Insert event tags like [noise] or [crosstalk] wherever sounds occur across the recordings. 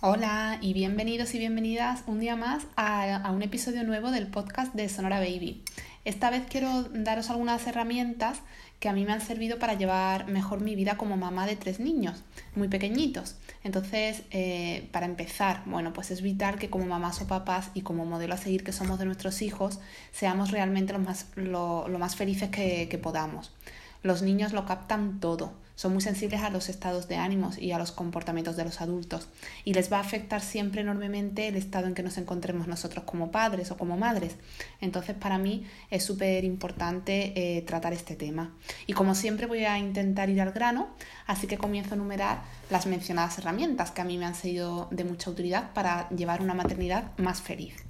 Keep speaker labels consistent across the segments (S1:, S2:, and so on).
S1: Hola y bienvenidos y bienvenidas un día más a, un episodio nuevo del podcast de Sonora Baby. Esta vez quiero daros algunas herramientas que a mí me han servido para llevar mejor mi vida como mamá de tres niños, muy pequeñitos. Entonces, eh, para empezar, bueno, pues es vital que como mamás o papás y como modelo a seguir que somos de nuestros hijos, seamos realmente lo más, lo, más felices que podamos. Los niños lo captan todo son muy sensibles a los estados de ánimos y a los comportamientos de los adultos y les va a afectar siempre enormemente el estado en que nos encontremos nosotros como padres o como madres. Entonces para mí es súper importante eh, tratar este tema. Y como siempre voy a intentar ir al grano, así que comienzo a enumerar las mencionadas herramientas que a mí me han sido de mucha utilidad para llevar una maternidad más feliz.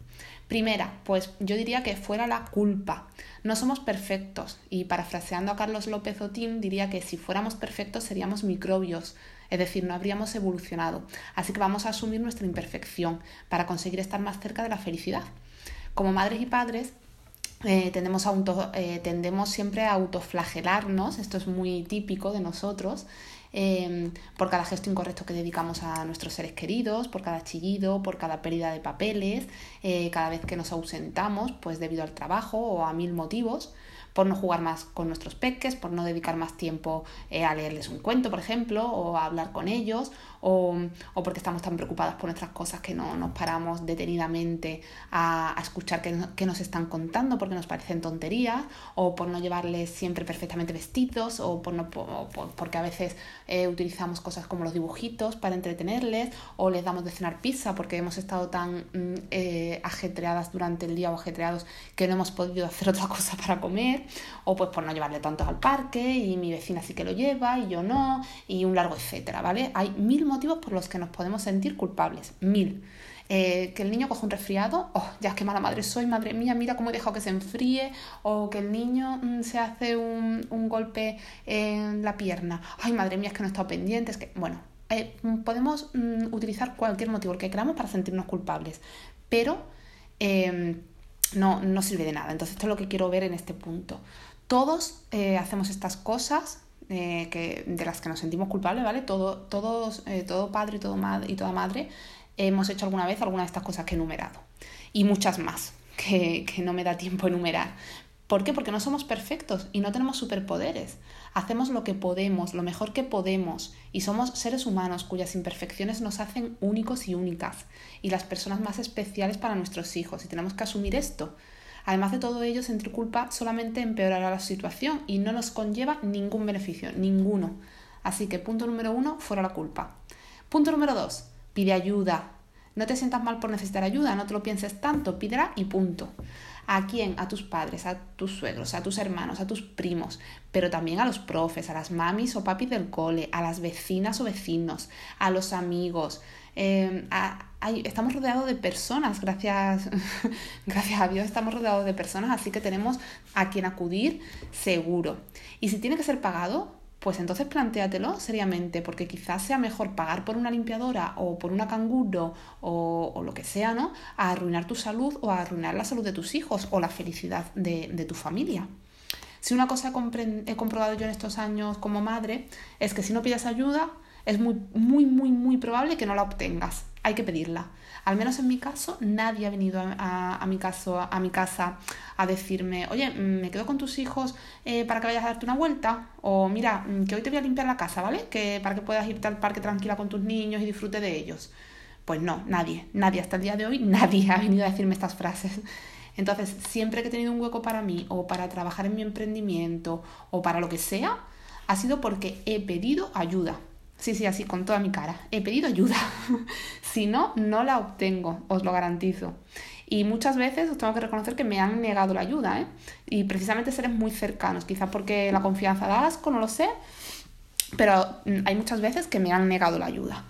S1: Primera, pues yo diría que fuera la culpa. No somos perfectos y parafraseando a Carlos López Otín diría que si fuéramos perfectos seríamos microbios, es decir, no habríamos evolucionado. Así que vamos a asumir nuestra imperfección para conseguir estar más cerca de la felicidad. Como madres y padres eh, tendemos, a eh, tendemos siempre a autoflagelarnos, esto es muy típico de nosotros, Em, por cada gesto incorrecto que dedicamos a nuestros seres queridos, por cada chillido, por cada pérdida de papeles, eh, cada vez que nos ausentamos, pues debido al trabajo o a mil motivos por no jugar más con nuestros peques, por no dedicar más tiempo a leerles un cuento, por ejemplo, o a hablar con ellos, o, porque estamos tan preocupadas por nuestras cosas que no nos paramos detenidamente a, escuchar qué, nos están contando porque nos parecen tonterías, o por no llevarles siempre perfectamente vestidos, o por no, porque a veces eh, utilizamos cosas como los dibujitos para entretenerles, o les damos de cenar pizza porque hemos estado tan mm, eh, ajetreadas durante el día o ajetreados que no hemos podido hacer otra [laughs] cosa para comer, o pues por no llevarle tantos al parque y mi vecina sí que lo lleva y yo no, y un largo etcétera, ¿vale? Hay mil motivos por los que nos podemos sentir culpables, mil. Eh, que el niño coja un resfriado, oh, ya es que mala madre soy, madre mía, mira cómo he dejado que se enfríe, o que el niño mm, se hace un, un, golpe en la pierna, ay, madre mía, es que no he estado pendiente, es que, bueno, eh, podemos mm, utilizar cualquier motivo, que queramos, para sentirnos culpables, pero em, no, no sirve de nada. Entonces, esto es lo que quiero ver en este punto. Todos eh, hacemos estas cosas eh, que, de las que nos sentimos culpables, ¿vale? Todo, todos, eh, todo padre y, todo y toda madre hemos hecho alguna vez alguna de estas cosas que he enumerado. Y muchas más, [laughs] que, que no me da tiempo enumerar. ¿Por qué? Porque no somos perfectos y no tenemos superpoderes. Hacemos lo que podemos, lo mejor que podemos, y somos seres humanos cuyas imperfecciones nos hacen únicos y únicas, y las personas más especiales para nuestros hijos, y tenemos que asumir esto. Además de todo ello, sentir culpa solamente empeorará la situación y no nos conlleva ningún beneficio, ninguno. Así que punto número uno, fuera la culpa. Punto número dos, pide ayuda. No te sientas mal por necesitar ayuda, no te lo pienses tanto, pídela y punto. ¿A quién? A tus padres, a tus suegros, a tus hermanos, a tus primos, pero también a los profes, a las mamis o papis del cole, a las vecinas o vecinos, a los amigos. Em, estamos rodeados de personas, gracias, [laughs] gracias a Dios estamos rodeados de personas, así que tenemos a quien acudir seguro. Y si tiene que ser pagado, pues entonces plantéatelo seriamente, porque quizás sea mejor pagar por una limpiadora o por una canguro o, lo que sea, ¿no? A arruinar tu salud o a arruinar la salud de tus hijos o la felicidad de, tu familia. Si una cosa he comprobado yo en estos años como madre es que si no pides ayuda, es muy, muy, muy, muy probable que no la obtengas. Hay que pedirla. Al menos en mi caso, nadie ha venido a, mi, caso, a, mi casa a decirme, oye, me quedo con tus hijos eh, para que vayas a darte una vuelta. O mira, mm, que hoy te voy a limpiar la casa, ¿vale? Que para que puedas irte al parque tranquila con tus niños y disfrute de ellos. Pues no, nadie, nadie, hasta el día de hoy, [laughs] nadie ha venido a decirme estas frases. Entonces, siempre que he tenido un hueco para mí o para trabajar en mi emprendimiento o para lo que sea, ha sido porque he pedido ayuda. Sí, sí, así, con toda mi cara. He pedido ayuda. [laughs] si no, no la obtengo, os lo garantizo. Y muchas veces os tengo que reconocer que me han negado la ayuda, ¿eh? Y precisamente seres muy cercanos, quizás porque la confianza da asco, no lo sé, pero mm, hay muchas veces que me han negado la ayuda.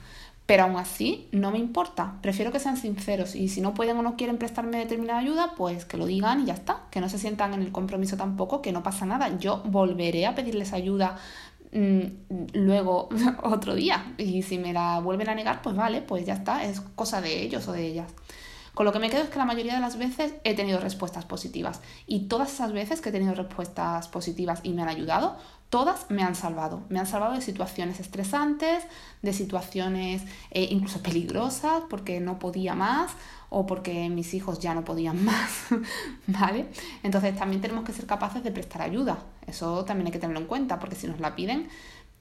S1: Pero aún así, no me importa. Prefiero que sean sinceros y si no pueden o no quieren prestarme determinada ayuda, pues que lo digan y ya está. Que no se sientan en el compromiso tampoco, que no pasa nada. Yo volveré a pedirles ayuda luego [laughs] otro día. Y si me la vuelven a negar, pues vale, pues ya está, es cosa de ellos o de ellas. Con lo que me quedo es que la mayoría de las veces he tenido respuestas positivas y todas esas veces que he tenido respuestas positivas y me han ayudado, todas me han salvado. Me han salvado de situaciones estresantes, de situaciones eh, incluso peligrosas porque no podía más o porque mis hijos ya no podían [laughs] más, ¿vale? Entonces también tenemos que ser capaces de prestar ayuda. Eso también hay que tenerlo en cuenta porque si nos la piden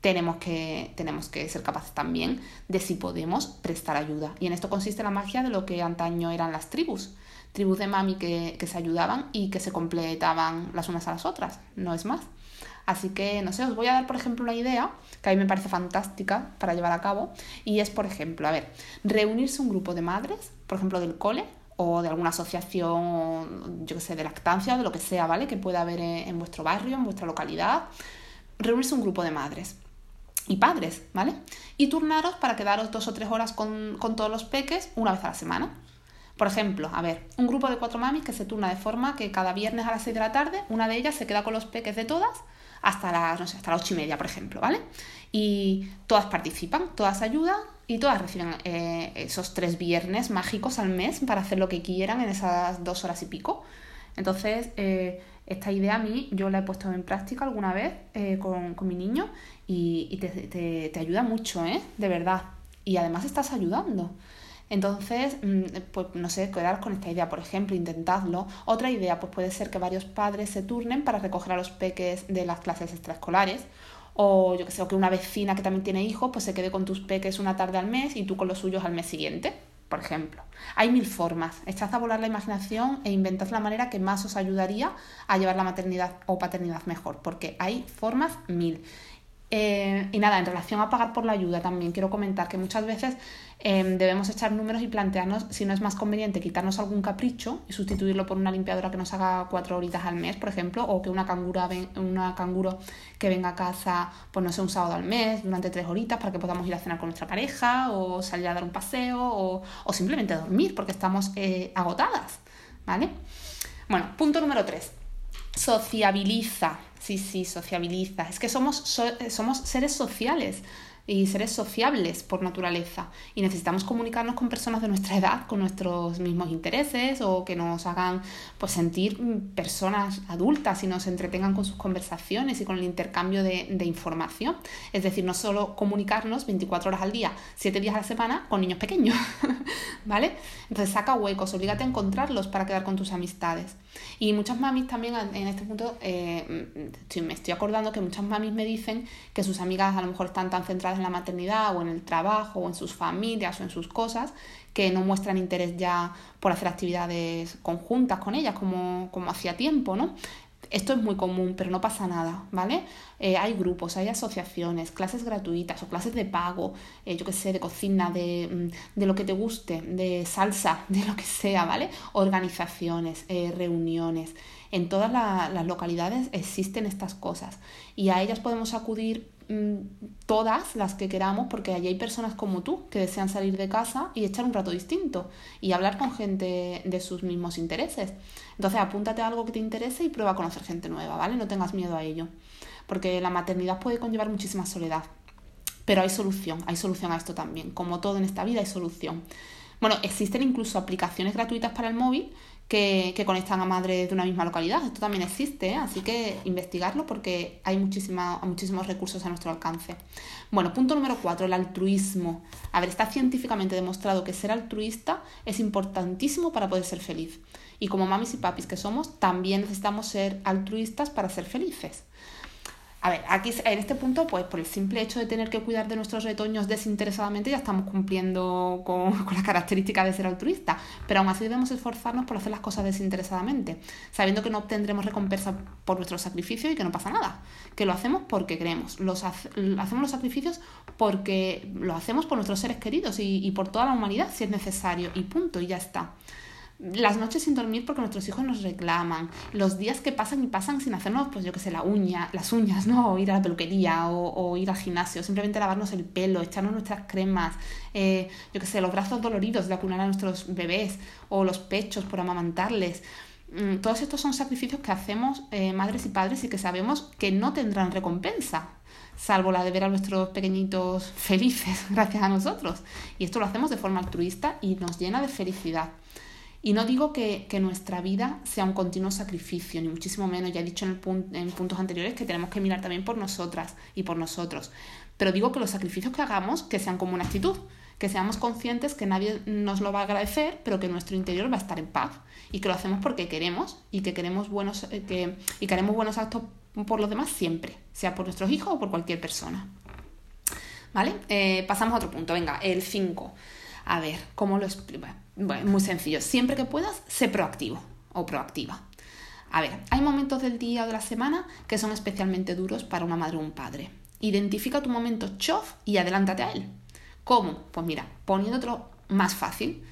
S1: tenemos que, tenemos que ser capaces también de si podemos prestar ayuda. Y en esto consiste la magia de lo que antaño eran las tribus. Tribus de mami que, que se ayudaban y que se completaban las unas a las otras, no es más. Así que, no sé, os voy a dar, por ejemplo, una idea que a mí me parece fantástica para llevar a cabo. Y es, por ejemplo, a ver, reunirse un grupo de madres, por ejemplo, del cole o de alguna asociación, yo qué sé, de lactancia, de lo que sea, ¿vale? Que pueda haber en vuestro barrio, en vuestra localidad. Reunirse un grupo de madres y padres, ¿vale? Y turnaros para quedaros dos o tres horas con, con todos los peques una vez a la semana. Por ejemplo, a ver, un grupo de cuatro mamis que se turna de forma que cada viernes a las 6 de la tarde una de ellas se queda con los peques de todas hasta las, no sé, hasta las ocho y media, por ejemplo, ¿vale? Y todas participan, todas ayudan y todas reciben eh, esos tres viernes mágicos al mes para hacer lo que quieran en esas dos horas y pico. Entonces, eh, esta idea a mí yo la he puesto en práctica alguna vez eh, con, mi niño y, te, te, ayuda mucho, ¿eh? De verdad. Y además estás ayudando. Entonces, mm, pues no sé, quedar con esta idea, por ejemplo, intentadlo. Otra idea, pues puede ser que varios padres se turnen para recoger a los peques de las clases extraescolares. O yo que sé, o que una vecina que también tiene hijos, pues se quede con tus peques una tarde al mes y tú con los suyos al mes siguiente, por ejemplo. Hay mil formas. Echad a volar la imaginación e inventad la manera que más os ayudaría a llevar la maternidad o paternidad mejor, porque hay formas mil. Eh, y nada, en relación a pagar por la ayuda también quiero comentar que muchas veces Em, debemos echar números y plantearnos si no es más conveniente quitarnos algún capricho y sustituirlo por una limpiadora que nos haga cuatro horitas al mes, por ejemplo, o que una, cangura una canguro que venga a casa, pues no sé, un sábado al mes, durante tres horitas para que podamos ir a cenar con nuestra pareja, o salir a dar un paseo, o, o simplemente dormir porque estamos eh, agotadas, ¿vale? Bueno, punto número tres. Sociabiliza. Sí, sí, sociabiliza. Es que somos, somos seres sociales y seres sociables por naturaleza y necesitamos comunicarnos con personas de nuestra edad, con nuestros mismos intereses o que nos hagan pues sentir personas adultas y nos entretengan con sus conversaciones y con el intercambio de, de información. Es decir, no solo comunicarnos 24 horas al día, 7 días a la semana con niños pequeños, [laughs] ¿vale? Entonces saca huecos, obligate a encontrarlos para quedar con tus amistades. Y muchas mamis también en este punto, eh, me estoy acordando que muchas mamis me dicen que sus amigas a lo mejor están tan centradas en la maternidad o en el trabajo o en sus familias o en sus cosas que no muestran interés ya por hacer actividades conjuntas con ellas como, como hacía tiempo, ¿no? Esto es muy común, pero no pasa nada, ¿vale? Eh, hay grupos, hay asociaciones, clases gratuitas o clases de pago, eh, yo qué sé, de cocina, de, mm, de, lo que te guste, de salsa, [laughs] de lo que sea, ¿vale? Organizaciones, eh, reuniones. En todas las localidades existen estas cosas y a ellas podemos acudir todas las que queramos, porque allí hay personas como tú que desean salir de casa y echar un rato distinto y hablar con gente de sus mismos intereses. Entonces apúntate a algo que te interese y prueba a conocer gente nueva, ¿vale? No tengas miedo a ello, porque la maternidad puede conllevar muchísima soledad. Pero hay solución, hay solución a esto también. Como todo en esta vida hay solución. Bueno, existen incluso aplicaciones gratuitas para el móvil que, conectan a madres de una misma localidad. Esto también existe, ¿eh? así que investigarlo porque hay muchísima, muchísimos recursos a nuestro alcance. Bueno, punto número cuatro, el altruismo. A ver, está científicamente demostrado que ser altruista es importantísimo para poder ser feliz. Y como mamis y papis que somos, también necesitamos ser altruistas para ser felices. A ver, aquí en este punto, pues por el simple hecho de tener que cuidar de nuestros retoños desinteresadamente, ya estamos cumpliendo con, [laughs] con las características de ser altruista, pero aún así debemos esforzarnos por hacer las cosas desinteresadamente, sabiendo que no obtendremos recompensa por nuestro sacrificio y que no pasa nada, que lo hacemos porque queremos, los hacemos los sacrificios porque lo hacemos por nuestros seres queridos y, y por toda la humanidad si es necesario, y punto, y ya está las noches sin dormir porque nuestros hijos nos reclaman, los días que pasan y pasan sin hacernos, pues yo qué sé, la uña, las uñas, ¿no? O ir a la peluquería o, ir al gimnasio, simplemente lavarnos el pelo, echarnos nuestras cremas, eh, yo qué sé, los brazos doloridos de acunar a nuestros bebés o los pechos por amamantarles. Mm, todos estos son sacrificios que hacemos eh, madres y padres y que sabemos que no tendrán recompensa, salvo la de ver a nuestros pequeñitos felices [laughs] gracias a nosotros. Y esto lo hacemos de forma altruista y nos llena de felicidad. Y no digo que, nuestra vida sea un continuo sacrificio, ni muchísimo menos. Ya he dicho en, en puntos anteriores que tenemos que mirar también por nosotras y por nosotros. Pero digo que los sacrificios que hagamos, que sean como una actitud, que seamos conscientes que nadie nos lo va a agradecer, pero que nuestro interior va a estar en paz y que lo hacemos porque queremos y que queremos buenos eh, que, y que haremos buenos actos por los demás siempre, sea por nuestros hijos o por cualquier persona. ¿Vale? Eh, pasamos a otro punto, venga, el 5. A ver, ¿cómo lo explico? Bueno, muy sencillo. Siempre que puedas, sé proactivo o proactiva. A ver, hay momentos del día o de la semana que son especialmente duros para una madre o un padre. Identifica tu momento chof y adelántate a él. ¿Cómo? Pues mira, poniéndotelo más fácil.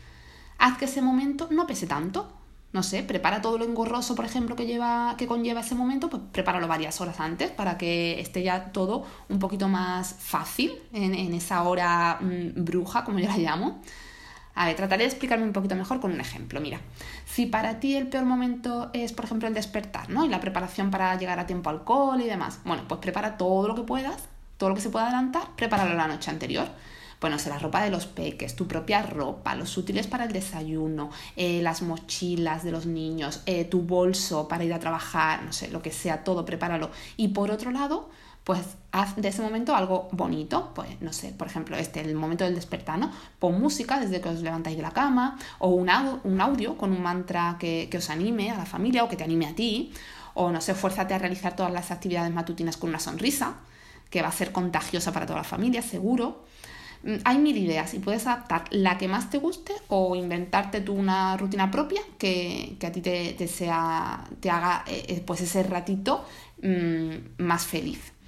S1: Haz que ese momento no pese tanto. No sé, prepara todo lo engorroso, por ejemplo, que, lleva, que conlleva ese momento, pues prepáralo varias horas antes para que esté ya todo un poquito más fácil en, esa hora mm, bruja, como yo la llamo. A ver, trataré de explicarme un poquito mejor con un ejemplo. Mira, si para ti el peor momento es, por ejemplo, el despertar, ¿no? Y la preparación para llegar a tiempo al cole y demás. Bueno, pues prepara todo lo que puedas, todo lo que se pueda adelantar, prepáralo la noche anterior. Bueno, sé la ropa de los peques, tu propia ropa, los útiles para el desayuno, eh, las mochilas de los niños, eh, tu bolso para ir a trabajar, no sé, lo que sea, todo, prepáralo. Y por otro lado, pues haz de ese momento algo bonito, pues no sé, por ejemplo, este, el momento del despertar, ¿no? Pon música desde que os levantáis de la cama, o un, audio con un mantra que, que os anime a la familia o que te anime a ti, o no sé, fuérzate a realizar todas las actividades matutinas con una sonrisa, que va a ser contagiosa para toda la familia, seguro. Mm, hay mil ideas y puedes adaptar la que más te guste o inventarte tú una rutina propia que, a ti te, sea, te haga eh, eh, pues ese ratito mm, más feliz.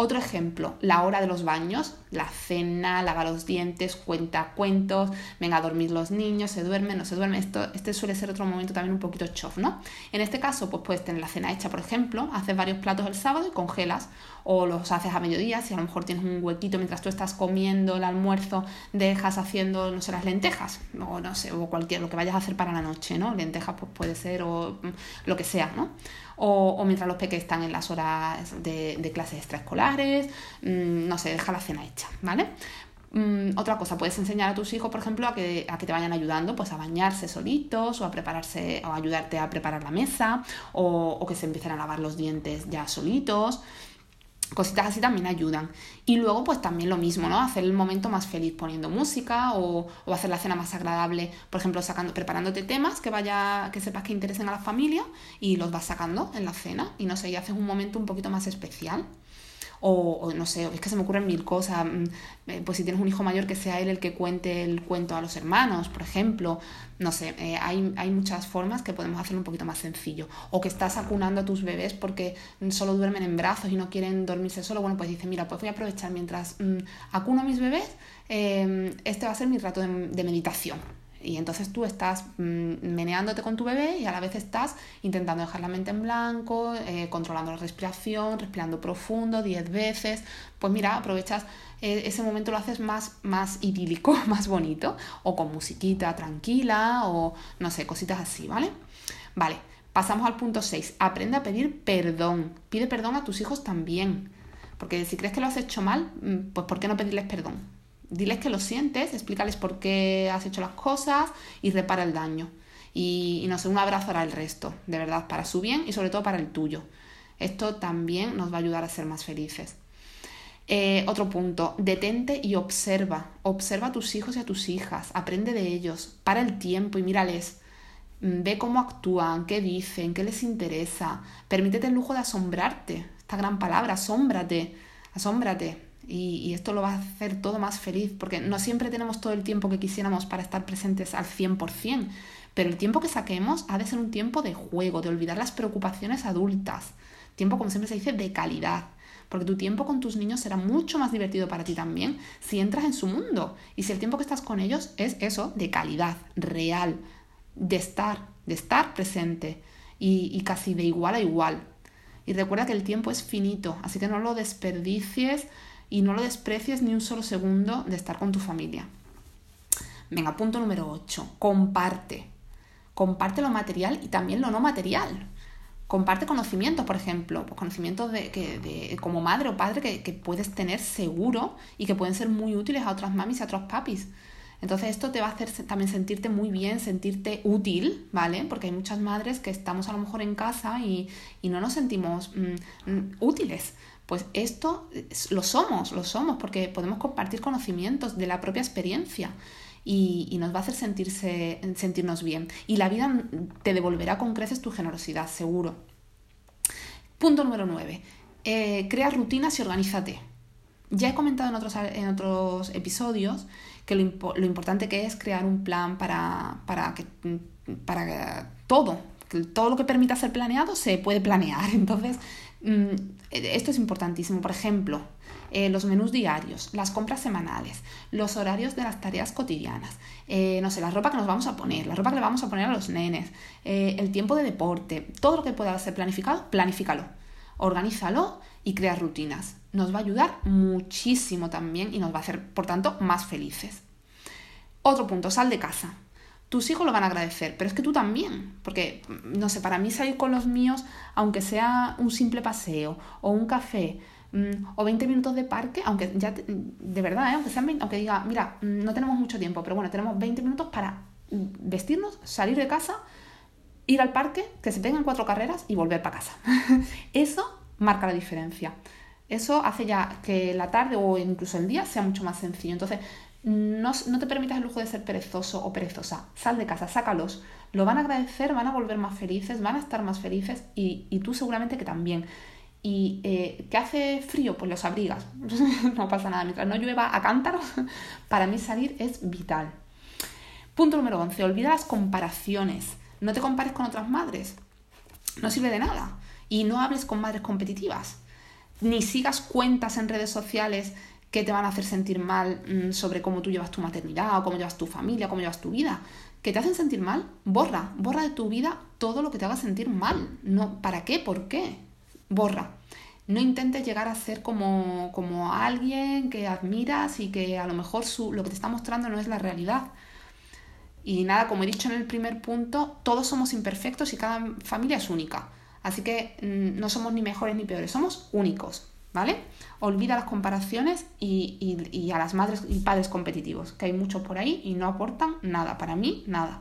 S1: Otro ejemplo, la hora de los baños, la cena, lava los dientes, cuenta cuentos, venga a dormir los niños, se duermen, no se duermen. Esto, este suele ser otro momento también un poquito chof, ¿no? En este caso, pues puedes tener la cena hecha, por ejemplo, haces varios platos el sábado y congelas, o los haces a mediodía, si a lo mejor tienes un huequito mientras tú estás comiendo el almuerzo, dejas haciendo, no sé, las lentejas, o no sé, o cualquier, lo que vayas a hacer para la noche, ¿no? Lentejas, pues puede ser, o mm, lo que sea, ¿no? o, mientras los peques están en las horas de, clases extraescolares, mm, no sé, deja la cena hecha, ¿vale? Mm, otra cosa, puedes enseñar a tus hijos, por ejemplo, a que, a que te vayan ayudando pues, a bañarse solitos o a prepararse o ayudarte a preparar la mesa o, que se empiecen a lavar los dientes ya solitos. Cositas así también ayudan. Y luego, pues también lo mismo, ¿no? Hacer el momento más feliz poniendo música o, o, hacer la cena más agradable, por ejemplo, sacando, preparándote temas que vaya, que sepas que interesen a la familia y los vas sacando en la cena. Y no sé, y haces un momento un poquito más especial. O, no sé, es que se me ocurren mil cosas. Mm, eh, pues si tienes un hijo mayor, que sea él el que cuente el cuento a los hermanos, por ejemplo. No sé, eh, hay, hay, muchas formas que podemos hacerlo un poquito más sencillo. O que estás acunando a tus bebés porque solo duermen en brazos y no quieren dormirse solo. Bueno, pues dice, mira, pues voy a aprovechar mientras mm, acuno a mis bebés, eh, este va a ser mi rato de meditación y entonces tú estás mm, meneándote con tu bebé y a la vez estás intentando dejar la mente en blanco, eh, controlando la respiración, respirando profundo 10 veces. Pues mira, aprovechas eh, ese momento, lo haces más, más idílico, [laughs] más bonito, o con musiquita tranquila, o no sé, cositas así, ¿vale? Vale, pasamos al punto 6. Aprende a pedir perdón. Pide perdón a tus hijos también. Porque si crees que lo has hecho mal, mm, pues ¿por qué no pedirles perdón? Diles que lo sientes, explícales por qué has hecho las cosas y repara el daño. Y, no sé, un abrazo hará el resto, de verdad, para su bien y sobre todo para el tuyo. Esto también nos va a ayudar a ser más felices. Eh, otro punto, detente y observa. Observa a tus hijos y a tus hijas, aprende de ellos, para el tiempo y mírales. Mm, ve cómo actúan, qué dicen, qué les interesa. Permítete el lujo de asombrarte. Esta gran palabra, asómbrate, asómbrate y, esto lo va a hacer todo más feliz, porque no siempre tenemos todo el tiempo que quisiéramos para estar presentes al 100%, pero el tiempo que saquemos ha de ser un tiempo de juego, de olvidar las preocupaciones adultas, tiempo, como siempre se dice, de calidad, porque tu tiempo con tus niños será mucho más divertido para ti también si entras en su mundo y si el tiempo que estás con ellos es eso, de calidad, real, de estar, de estar presente y, y casi de igual a igual. Y recuerda que el tiempo es finito, así que no lo desperdicies y no lo desprecies ni un solo segundo de estar con tu familia. Venga, punto número 8. Comparte. Comparte lo material y también lo no material. Comparte conocimientos, por ejemplo, pues conocimientos de, que, como madre o padre que, puedes tener seguro y que pueden ser muy útiles a otras mamis y a otros papis. Entonces esto te va a hacer también sentirte muy bien, sentirte útil, ¿vale? Porque hay muchas madres que estamos a lo mejor en casa y, no nos sentimos mm, mm, útiles. Pues esto lo somos, lo somos, porque podemos compartir conocimientos de la propia experiencia y, nos va a hacer sentirse, sentirnos bien. Y la vida te devolverá con creces tu generosidad, seguro. Punto número 9. Eh, crea rutinas y organízate. Ya he comentado en otros, en otros episodios que lo, importante que es crear un plan para, para, que, para todo. todo lo que permita ser planeado se puede planear. [laughs] Entonces, esto es importantísimo. Por ejemplo, eh, los menús diarios, las compras semanales, los horarios de las tareas cotidianas, eh, no sé, la ropa que nos vamos a poner, la ropa que le vamos a poner a los nenes, eh, el tiempo de deporte, todo lo que pueda ser planificado, planifícalo, organízalo y crea rutinas. Nos va a ayudar muchísimo también y nos va a hacer, por tanto, más felices. Otro punto, sal de casa. Tus hijos lo van a agradecer, pero es que tú también, porque, no sé, para mí salir con los míos, aunque sea un simple paseo o un café, Mm, o 20 minutos de parque, aunque ya, de verdad, ¿eh? aunque, sean aunque diga, mira, mm, no tenemos mucho tiempo, pero bueno, tenemos 20 minutos para mm, vestirnos, salir de casa, ir al parque, que se tengan cuatro carreras y volver para casa. [laughs] Eso marca la diferencia. Eso hace ya que la tarde o incluso el día sea mucho más sencillo. Entonces, no, te permitas el lujo de ser perezoso o perezosa. Sal de casa, sácalos. Lo van a agradecer, van a volver más felices, van a estar más felices y, y tú seguramente que también. Y eh, que hace frío, pues los abrigas. [laughs] no pasa nada. Mientras no llueva a cántaros, [laughs] para mí salir es vital. Punto número 11. Olvida las comparaciones. No te compares con otras madres. No sirve de nada. Y no hables con madres competitivas. Ni sigas cuentas en redes sociales que te van a hacer sentir mal mm, sobre cómo tú llevas tu maternidad o cómo llevas tu familia, cómo llevas tu vida. Que te hacen sentir mal, borra, borra de tu vida todo lo que te haga sentir mal. No, ¿Para qué? ¿Por qué? borra. No intentes llegar a ser como, como alguien que admiras y que a lo mejor su, lo que te está mostrando no es la realidad. Y nada, como he dicho en el primer punto, todos somos imperfectos y cada familia es única. Así que mm, no somos ni mejores ni peores, somos únicos, ¿vale? Olvida las comparaciones y, y, a las madres y padres competitivos, que hay muchos por ahí y no aportan nada, para mí nada.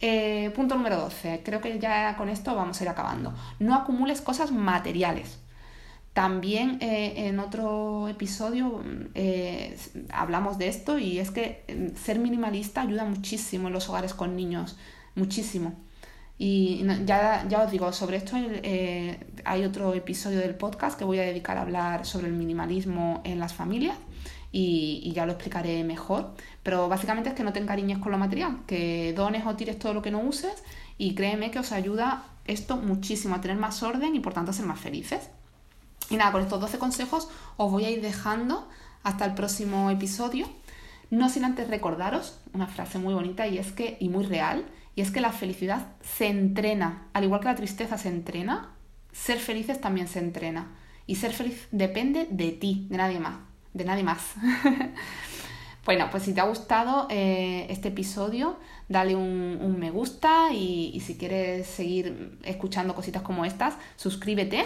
S1: Eh, punto número 12. Creo que ya con esto vamos a ir acabando. No acumules cosas materiales. También eh, en otro episodio eh, hablamos de esto y es que mm, ser minimalista ayuda muchísimo en los hogares con niños, muchísimo. Y ya, ya os digo, sobre esto hay otro episodio del podcast que voy a dedicar a hablar sobre el minimalismo en las familias y, ya lo explicaré mejor. Pero básicamente es que no te encariñes con lo material, que dones o tires todo lo que no uses y créeme que os ayuda esto muchísimo a tener más orden y por tanto a ser más felices. Y nada, con estos 12 consejos os voy a ir dejando hasta el próximo episodio. No sin antes recordaros una frase muy bonita y es que, y muy real, y es que la felicidad se entrena, al igual que la tristeza se entrena, ser felices también se entrena. Y ser feliz depende de ti, de nadie más de nadie más. [laughs] bueno, pues si te ha gustado eh, este episodio, dale un, me gusta y, si quieres seguir escuchando cositas como estas, suscríbete.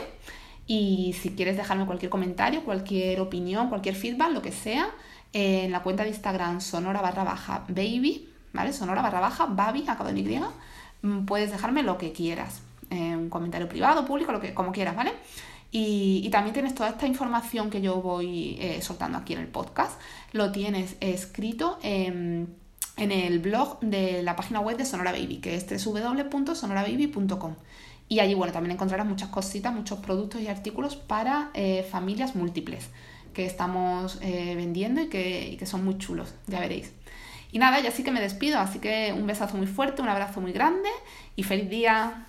S1: Y si quieres dejarme cualquier comentario, cualquier opinión, cualquier feedback, lo que sea, en la cuenta de Instagram sonora barra baja baby, ¿vale? Sonora barra baja baby, acabo en Y, mm, puedes dejarme lo que quieras. Un comentario privado, público, lo que, como quieras, ¿vale? Y, también tienes toda esta información que yo voy eh, soltando aquí en el podcast. Lo tienes escrito en, el blog de la página web de Sonora Baby, que es www.sonorababy.com. Y allí, bueno, también encontrarás muchas cositas, muchos productos y artículos para eh, familias múltiples que estamos eh, vendiendo y que, y que son muy chulos, ya veréis. Y nada, ya sí que me despido, así que un besazo muy fuerte, un abrazo muy grande y feliz día.